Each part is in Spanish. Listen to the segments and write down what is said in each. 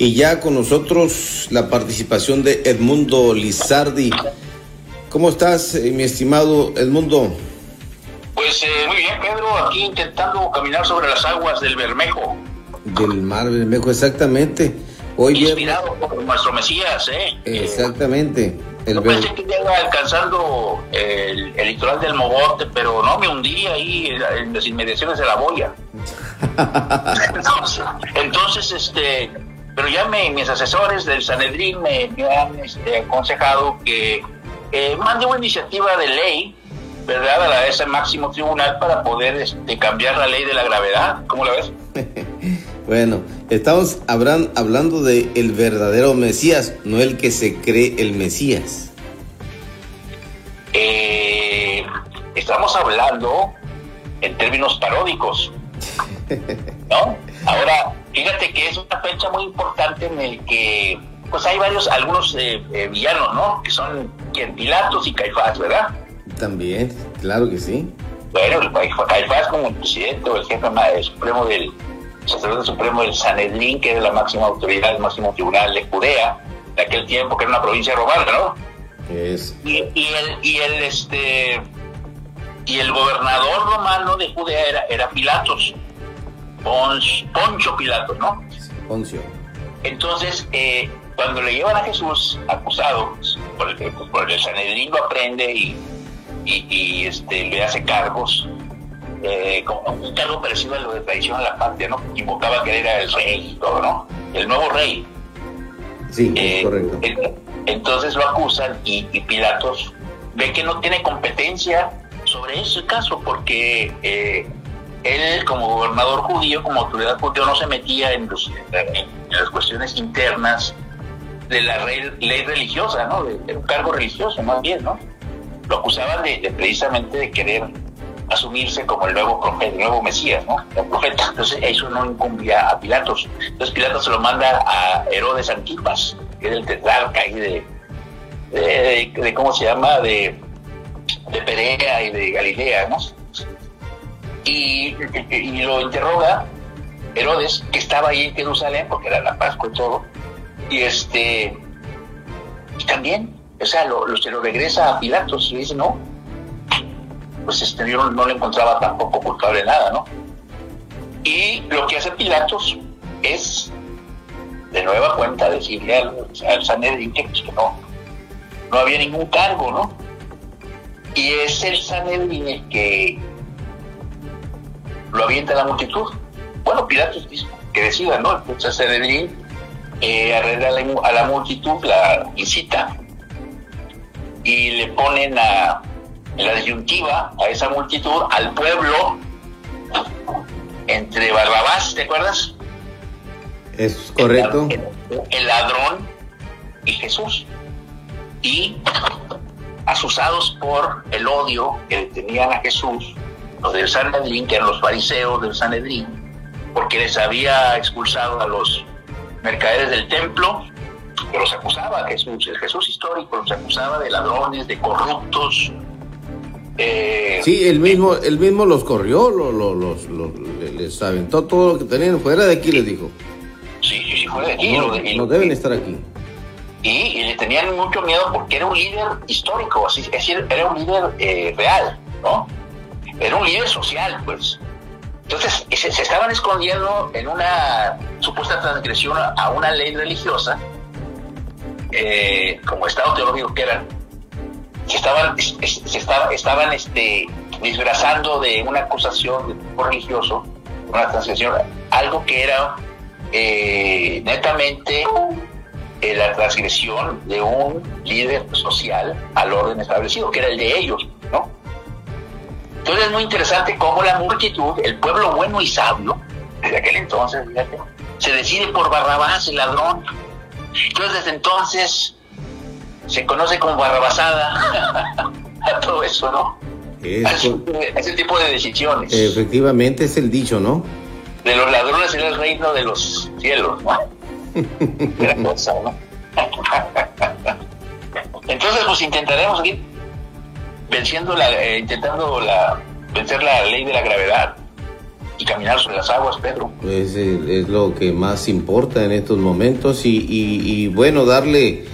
Y ya con nosotros la participación de Edmundo Lizardi. ¿Cómo estás, eh, mi estimado Edmundo? Pues eh, muy bien, Pedro, aquí intentando caminar sobre las aguas del Bermejo. Del mar Bermejo, exactamente. Hoy Inspirado por nuestro Mesías, ¿eh? Exactamente. El no pensé que iba alcanzando el, litoral del Mogote, pero no, me hundí ahí en las inmediaciones de la boya. entonces, entonces, este, pero ya me, mis asesores del Sanedrín me, han este, aconsejado que eh, mande una iniciativa de ley, ¿verdad?, a, ese máximo tribunal para poder este, cambiar la ley de la gravedad. ¿Cómo la ves? bueno, estamos hablando de el verdadero Mesías, no el que se cree el Mesías. Eh, estamos hablando en términos paródicos, ¿no? Ahora, fíjate que es una fecha muy importante en el que, pues hay varios, algunos eh, eh, villanos, ¿no? Que son quien, Pilatos y Caifás, ¿verdad? También, claro que sí. Bueno, Caifás como el presidente o el jefe supremo del sacerdote supremo del Sanedrín, que era la máxima autoridad, el máximo tribunal de Judea, de aquel tiempo, que era una provincia romana, ¿no? Es. Y, el, y el, este, y el gobernador romano de Judea era, era Pilatos. Poncho Pilatos, ¿no? Poncio. Entonces, eh, cuando le llevan a Jesús acusado, por el, por el Sanedrín lo aprende y, y, este, le hace cargos, eh, un cargo parecido a lo de traición a la patria, ¿no? Invocaba que era el rey y todo, ¿no? El nuevo rey. Sí, eh, correcto. Entonces lo acusan y, y, Pilatos ve que no tiene competencia sobre ese caso porque eh, él como gobernador judío, como autoridad judío, no se metía en, las cuestiones internas de la ley, religiosa, ¿no? De, un cargo religioso, más bien, ¿no? Lo acusaban de, precisamente de querer asumirse como el nuevo profeta, el nuevo Mesías, ¿no? El profeta. Entonces eso no incumbía a Pilatos. Entonces Pilatos se lo manda a Herodes Antipas, que es el tetrarca ahí de, de, ¿cómo se llama? De, de Perea y de Galilea, ¿no? Y, lo interroga Herodes, que estaba ahí en Jerusalén, porque era la Pascua y todo, y este, y también, o sea, lo, se lo regresa a Pilatos y dice, no, pues este, no, le encontraba tampoco culpable nada, ¿no? Y lo que hace Pilatos es, de nueva cuenta, decirle al, al Sanedrín que, pues, no, no había ningún cargo, ¿no? Y es el Sanedrín el que lo avienta la multitud. Bueno, Pilatos dice que decida, ¿no? Entonces Sanedrín eh, a la, multitud, la incita y le ponen a, la disyuntiva a esa multitud, al pueblo, entre Barrabás, ¿te acuerdas? Es correcto. El, ladrón y Jesús. Y asusados por el odio que tenían a Jesús, los del Sanedrín, que eran los fariseos del Sanedrín, porque les había expulsado a los mercaderes del templo, que los acusaba Jesús, el Jesús histórico los acusaba de ladrones, de corruptos. Eh, sí, él mismo, él mismo los corrió, los, los, les aventó todo lo que tenían fuera de aquí, les dijo. Sí, sí, sí, fuera de aquí. No, deben estar aquí. Y, le tenían mucho miedo porque era un líder histórico, así, es decir, era un líder eh, real, ¿no? Era un líder social, pues. Entonces, se, estaban escondiendo en una supuesta transgresión a una ley religiosa, eh, como Estado teológico que eran, se estaban, se estaba, estaban este, disfrazando de una acusación de religioso, una transgresión, algo que era eh, netamente eh, la transgresión de un líder social al orden establecido, que era el de ellos. Entonces es muy interesante cómo la multitud, el pueblo bueno y sabio, desde aquel entonces, fíjate, se decide por Barrabás, el ladrón. Entonces desde entonces se conoce como Barrabasada a todo eso, ¿no? ese tipo de decisiones. Efectivamente es el dicho, ¿no? De los ladrones en el reino de los cielos, ¿no? cosa, ¿no? Entonces, pues intentaremos ir venciendo la, eh, intentando la, vencer la ley de la gravedad. y caminar sobre las aguas, Pedro. Pues es lo que más importa en estos momentos y, y, bueno, darle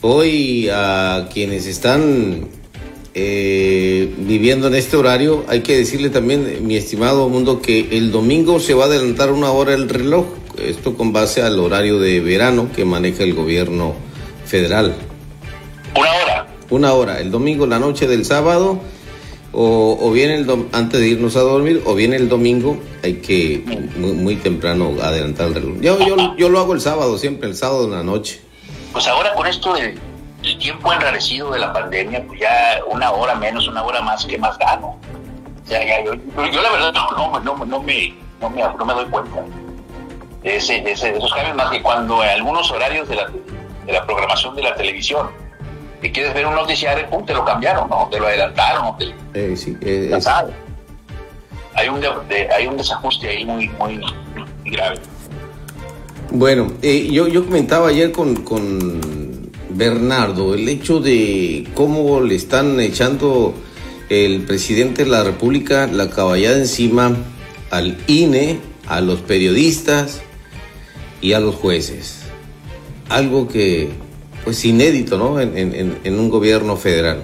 hoy a quienes están eh, viviendo en este horario, hay que decirle también, mi estimado mundo, que el domingo se va a adelantar una hora el reloj, esto con base al horario de verano que maneja el gobierno federal. Una hora. Una hora, el domingo, la noche del sábado o, o bien el antes de irnos a dormir, o bien el domingo, hay que muy, temprano adelantar el reloj. Yo, yo, yo, lo hago el sábado, siempre el sábado en la noche. Pues ahora con esto del, tiempo enrarecido de la pandemia, pues ya una hora menos, una hora más, que más gano? ya, yo, la verdad no, no, no, me, no, me, no me doy cuenta de, ese, de, esos cambios, más que cuando algunos horarios de la, de la programación de la televisión y quieres ver un noticiario, pum, te lo cambiaron, ¿no? Te lo adelantaron, te... Eh, sí, eh, hay, un hay un desajuste ahí muy, muy, grave. Bueno, eh, yo, yo comentaba ayer con, con Bernardo el hecho de cómo le están echando el presidente de la República la caballada encima al INE, a los periodistas y a los jueces. Algo que pues inédito, ¿no? En, en, en un gobierno federal.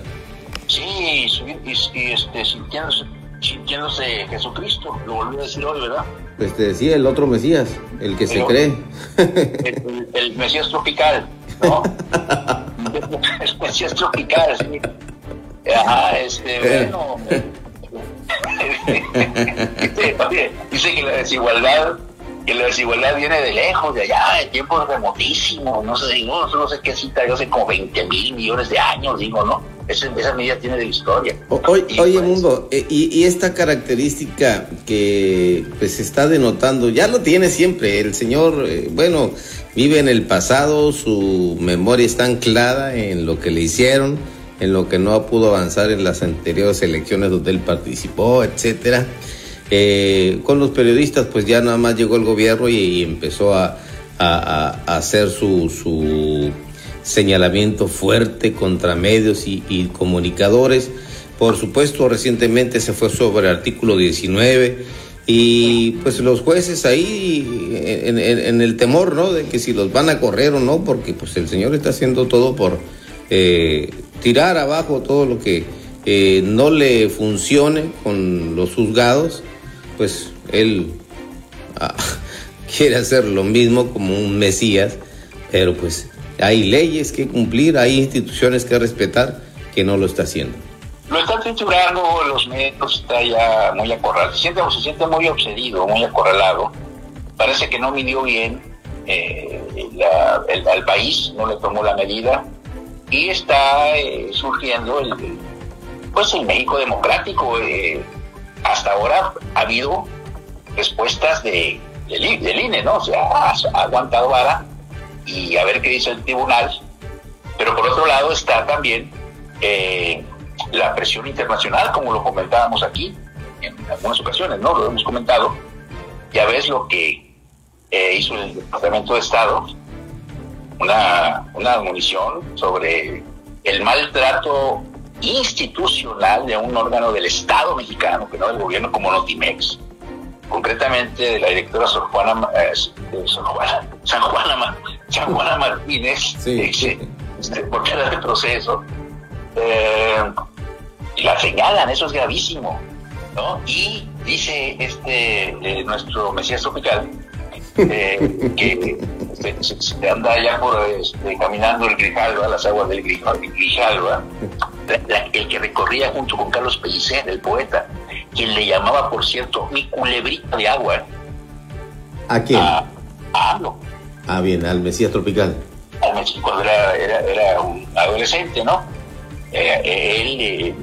Sí, y, este, sintiéndose, sintiéndose, Jesucristo, lo volví a decir hoy, ¿verdad? Pues te decía el otro Mesías, el que se cree. El, Mesías tropical, ¿no? el Mesías tropical, sí. Ajá, este, eh. bueno. dice que la desigualdad que la desigualdad viene de lejos, de allá, de tiempos remotísimos, no sé, no, no sé qué cita, yo hace como 20 mil millones de años, digo, ¿no? Esa, esa medida tiene de historia. oye, pues, Mundo, eh, y, esta característica que pues está denotando, ya lo tiene siempre, el señor, eh, bueno, vive en el pasado, su memoria está anclada en lo que le hicieron, en lo que no pudo avanzar en las anteriores elecciones donde él participó, etcétera. Eh, con los periodistas, pues ya nada más llegó el gobierno y, empezó a, hacer su, señalamiento fuerte contra medios y, comunicadores. Por supuesto, recientemente se fue sobre el artículo 19 y pues los jueces ahí en, el temor, ¿no? De que si los van a correr o no, porque pues el señor está haciendo todo por eh, tirar abajo todo lo que eh, no le funcione con los juzgados pues él ah, quiere hacer lo mismo como un Mesías, pero pues hay leyes que cumplir, hay instituciones que respetar que no lo está haciendo. Lo está triturando, los medios está ya muy acorralado, se siente, se siente muy obsedido, muy acorralado. Parece que no midió bien eh, el, al país, no le tomó la medida y está eh, surgiendo el, pues el México democrático. Eh, hasta ahora ha habido respuestas de, del, INE, ¿no? O sea, ha, aguantado vara y a ver qué dice el tribunal. Pero por otro lado está también eh, la presión internacional, como lo comentábamos aquí en algunas ocasiones, ¿no? Lo hemos comentado. Ya ves lo que eh, hizo el Departamento de Estado, una, una munición sobre el maltrato institucional de un órgano del Estado mexicano, que no del gobierno como Notimex, concretamente de la directora Sor Juana, eh, Sor Juana, San, Juana San Juana Martínez, sí. este, porque era de proceso, eh, la señalan, eso es gravísimo, ¿no? Y dice este eh, nuestro Mesías Tropical, eh, que se, anda ya por este, caminando el Grijalva, las aguas del Grijalva, el que recorría junto con Carlos Pellicer, el poeta, quien le llamaba, por cierto, mi culebrita de agua. ¿A quién? A, Ah, bien, al Mesías Tropical. Al Mesías, cuando era, era, un adolescente, ¿no? Eh, él, eh,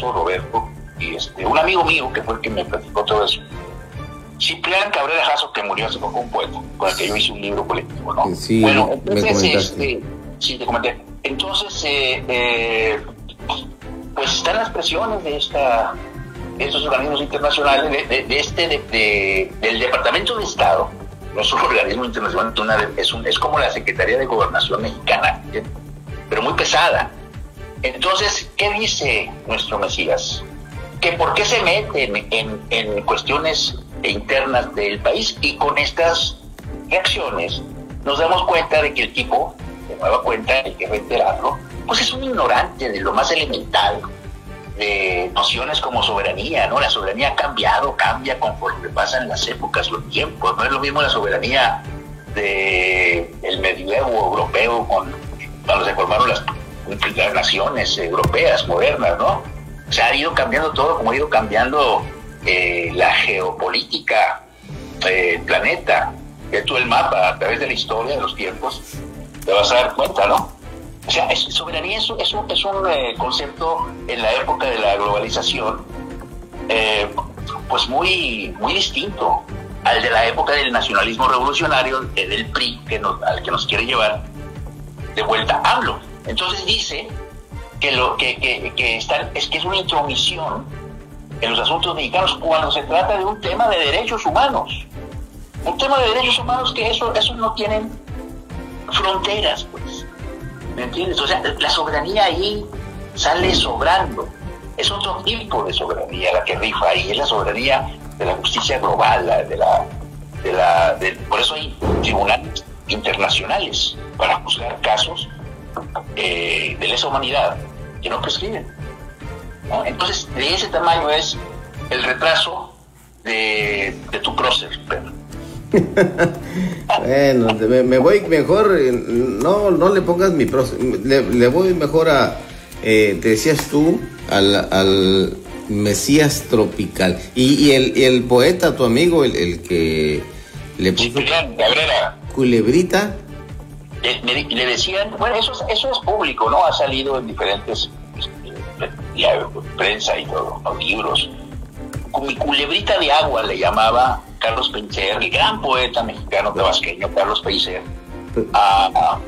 Roberto, y este, un amigo mío que fue el que me platicó todo eso. Ciprián Cabrera Jasso, que murió hace poco, un poeta, con el que yo hice un libro político, ¿no? Sí, bueno, entonces, este, sí, te comenté. Entonces, eh, eh pues están las presiones de esta estos organismos internacionales, de, este, de, del Departamento de Estado, no es un organismo internacional, es, un, es como la Secretaría de Gobernación mexicana, pero muy pesada. Entonces, ¿qué dice nuestro Mesías? Que por qué se mete en, en, cuestiones internas del país y con estas reacciones nos damos cuenta de que el tipo, de nueva cuenta, hay que reiterarlo, pues es un ignorante de lo más elemental de nociones como soberanía, ¿no? La soberanía ha cambiado, cambia conforme pasan las épocas, los tiempos, no es lo mismo la soberanía de el medievo europeo con, cuando se formaron las, naciones europeas modernas, ¿no? Se ha ido cambiando todo como ha ido cambiando eh, la geopolítica del planeta. Esto el mapa a través de la historia de los tiempos, te vas a dar cuenta, ¿no? O sea, soberanía es, es un, es un eh, concepto en la época de la globalización, eh, pues muy, muy distinto al de la época del nacionalismo revolucionario, del PRI, que al que nos quiere llevar de vuelta AMLO. Entonces dice que, lo, que, que, que está, es que es una intromisión en los asuntos mexicanos cuando se trata de un tema de derechos humanos. Un tema de derechos humanos que eso, eso no tienen fronteras, pues. ¿Me entiendes? O sea, la soberanía ahí sale sobrando. Es otro tipo de soberanía la que rifa ahí, es la soberanía de la justicia global, de la, de la, por eso hay tribunales internacionales para juzgar casos eh, de lesa humanidad que no prescriben. Entonces, de ese tamaño es el retraso de, tu prócer, bueno, me, voy mejor, eh, no, no le pongas mi prócer, le, voy mejor a, eh, te decías tú, al, Mesías tropical. Y, el, el, poeta, tu amigo, el, el que le puso... Culebrita. Le, decían, bueno, eso, eso es público, ¿no? Ha salido en diferentes ya, prensa y todo, los libros. Mi culebrita de agua le llamaba Carlos Pellicer, el gran poeta mexicano tabasqueño Carlos Pellicer, a,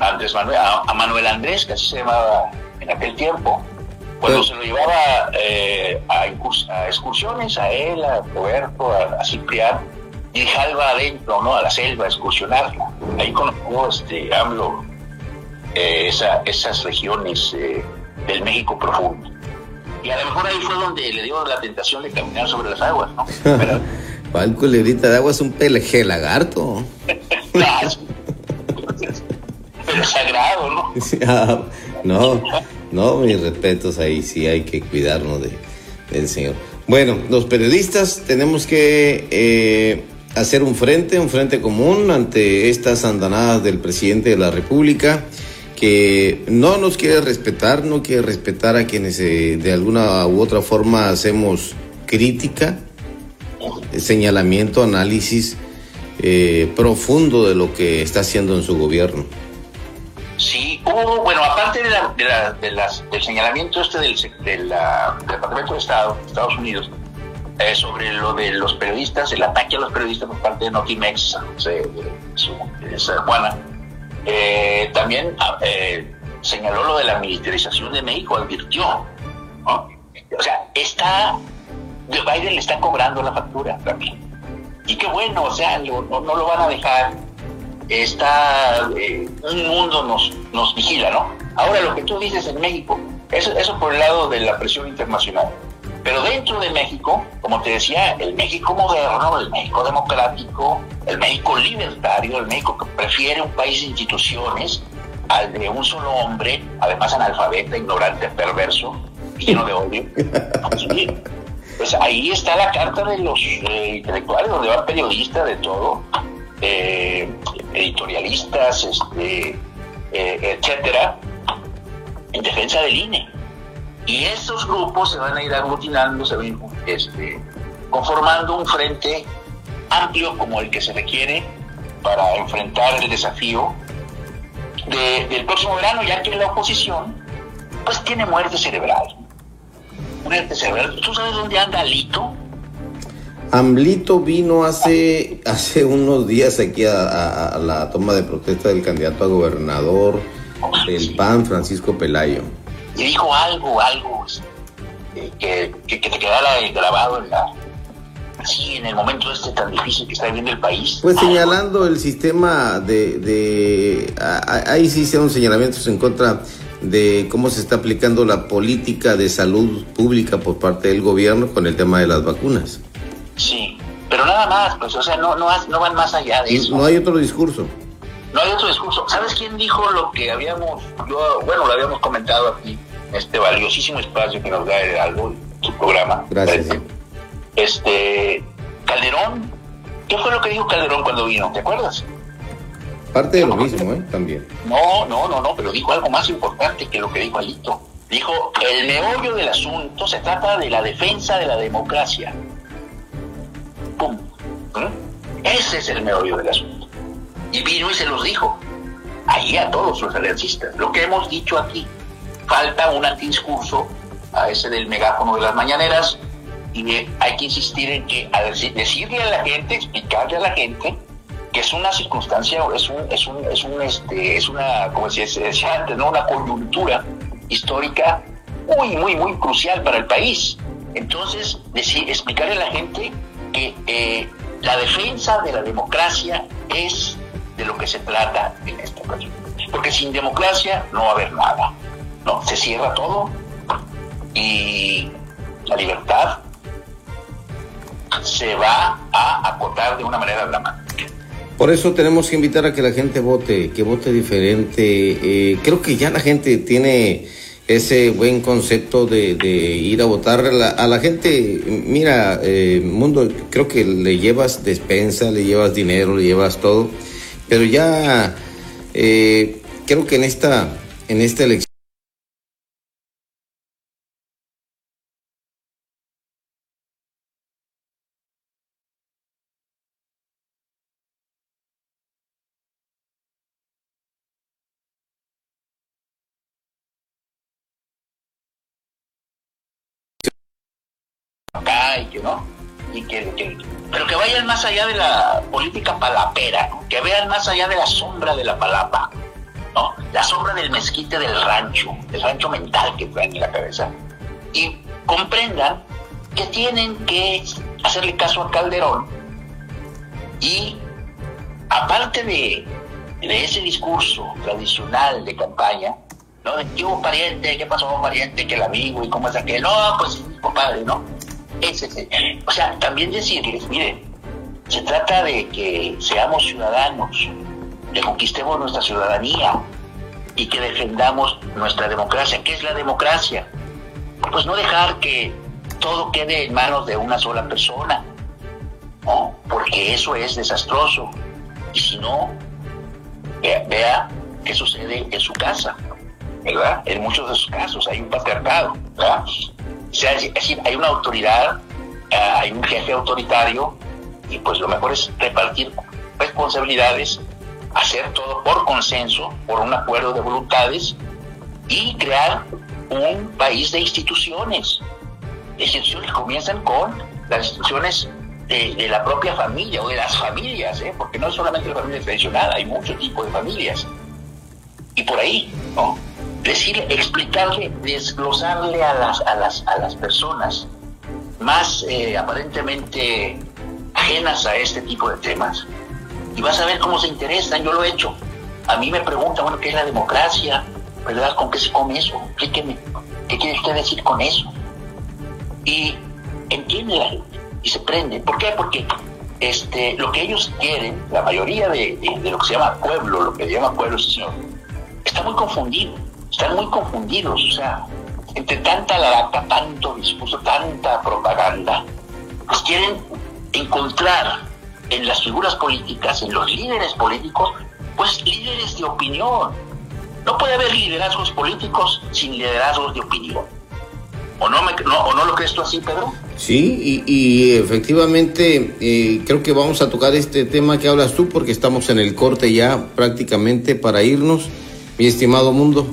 Andrés Manuel, a, Manuel Andrés, que así se llamaba en aquel tiempo, cuando se lo llevaba eh, a, excursiones, a él, a Roberto, a, Ciprián, y jalba adentro, ¿no? A la selva, a excursionarla. Ahí conoció este, AMLO eh, esas regiones eh, del México profundo. Y a lo mejor ahí fue donde le dio la tentación de caminar sobre las aguas, ¿no? Pero, ¿Cuál culebrita de agua es un peleje lagarto? Pero sagrado, ¿no? Ah, no, no, mis respetos ahí, sí hay que cuidarnos de, del Señor. Bueno, los periodistas tenemos que eh, hacer un frente, un frente común ante estas andanadas del presidente de la República no nos quiere respetar, no quiere respetar a quienes eh, de alguna u otra forma hacemos crítica, señalamiento, análisis eh, profundo de lo que está haciendo en su gobierno. Sí, bueno, aparte de, la, de, del señalamiento este del, Departamento de Estado, de Estados Unidos, eh, sobre lo de los periodistas, el ataque a los periodistas por parte de Notimex, de, Juana, eh, también ah, eh, señaló lo de la militarización de México, advirtió. O sea, está, Biden le está cobrando la factura también. Y qué bueno, o sea, no, lo van a dejar. Está, eh, un mundo nos, nos vigila, ¿no? Ahora, lo que tú dices en México, eso, eso por el lado de la presión internacional. Pero dentro de México, como te decía, el México moderno, el México democrático, el México libertario, el México que prefiere un país de instituciones al de un solo hombre, además analfabeta, ignorante, perverso, lleno de odio. Pues ahí está la carta de los eh, intelectuales, donde van periodistas de todo, eh, editorialistas, este, eh, etcétera, en defensa del INE. Y estos grupos se van a ir aglutinando, se van a ir este, conformando un frente amplio como el que se requiere para enfrentar el desafío del próximo verano, ya que la oposición pues tiene muerte cerebral. Muerte cerebral. ¿Tú sabes dónde anda Alito? Amlito vino hace, hace unos días aquí a, la toma de protesta del candidato a gobernador del PAN, Francisco Pelayo y dijo algo, algo eh, que, que, te quedara grabado en la, así en el momento este tan difícil que está viviendo el país. Pues señalando el sistema de, de ahí sí hicieron señalamientos en contra de cómo se está aplicando la política de salud pública por parte del gobierno con el tema de las vacunas. Sí, pero nada más, pues, o sea, no, no, no van más allá de eso. No hay otro discurso. No hay otro discurso. ¿Sabes quién dijo lo que habíamos, yo, bueno, lo habíamos comentado aquí, este valiosísimo espacio que nos da el algo, su programa? Gracias. Este, Calderón, ¿qué fue lo que dijo Calderón cuando vino? ¿Te acuerdas? Parte de lo mismo, ¿eh? También. No, no, no, no, pero dijo algo más importante que lo que dijo Alito. Dijo, el meollo del asunto se trata de la defensa de la democracia. ¡Pum! ¿Mm? Ese es el meollo del asunto. Y vino y se los dijo. Ahí a todos los aliancistas. Lo que hemos dicho aquí. Falta un antidiscurso a ese del megáfono de las mañaneras y hay que insistir en que a decirle a la gente, explicarle a la gente que es una circunstancia, es un, es un, es un, este, es una, como se decía antes, ¿no? una coyuntura histórica muy, muy, muy crucial para el país. Entonces, decir, explicarle a la gente que eh, la defensa de la democracia es de lo que se trata en esta ocasión. Porque sin democracia no va a haber nada. No, se cierra todo y la libertad se va a acotar de una manera dramática. Por eso tenemos que invitar a que la gente vote, que vote diferente. Eh, creo que ya la gente tiene ese buen concepto de, ir a votar. A la, gente, mira, eh, mundo, creo que le llevas despensa, le llevas dinero, le llevas todo, pero ya eh, creo que en esta, en esta elección no, y que, pero que vayan más allá de la política palapera, que vean más allá de la sombra de la palapa, ¿no? la sombra del mezquite del rancho, del rancho mental que traen en la cabeza, y comprendan que tienen que hacerle caso a Calderón y aparte de, de ese discurso tradicional de campaña, ¿no? De que hubo pariente, qué pasó pariente, que el amigo y cómo es aquel, no, pues compadre, ¿no? O sea, también decirles, miren, se trata de que seamos ciudadanos, que conquistemos nuestra ciudadanía y que defendamos nuestra democracia. ¿Qué es la democracia? Pues no dejar que todo quede en manos de una sola persona, ¿no? porque eso es desastroso. Y si no, vea, qué sucede en su casa, ¿verdad? En muchos de sus casos hay un patriarcado, ¿verdad? Es decir, hay una autoridad, eh, hay un jefe autoritario y pues lo mejor es repartir responsabilidades, hacer todo por consenso, por un acuerdo de voluntades y crear un país de instituciones. Instituciones que comienzan con las instituciones de, la propia familia o de las familias, ¿eh? porque no es solamente la familia tradicional, hay mucho tipo de familias. Y por ahí, ¿no? Decirle, explicarle, desglosarle a las, a las, a las personas más eh, aparentemente ajenas a este tipo de temas. Y vas a ver cómo se interesan, yo lo he hecho. A mí me preguntan, bueno, ¿qué es la democracia? ¿Verdad? ¿Con qué se come eso? Explíqueme, ¿qué quiere usted decir con eso? Y entiende la gente y se prende. ¿Por qué? Porque este, lo que ellos quieren, la mayoría de, de, lo que se llama pueblo, lo que se llama pueblo, señor, está muy confundido están muy confundidos, o sea, entre tanta laraca, tanto discurso, tanta propaganda, pues quieren encontrar en las figuras políticas, en los líderes políticos, pues líderes de opinión. No puede haber liderazgos políticos sin liderazgos de opinión. ¿O no, me, ¿o no lo crees tú así, Pedro? Sí, y, efectivamente eh, creo que vamos a tocar este tema que hablas tú porque estamos en el corte ya prácticamente para irnos, mi estimado mundo.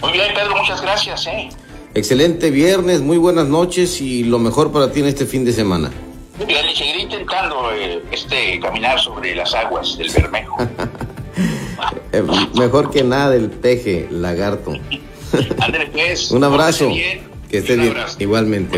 Muy bien, Pedro, muchas gracias. ¿eh? Excelente viernes, muy buenas noches y lo mejor para ti en este fin de semana. Muy bien, y seguiré intentando eh, este, caminar sobre las aguas del Bermejo. Eh, mejor que nada el peje, lagarto. Andrés, pues, Un abrazo. Que esté bien, igualmente.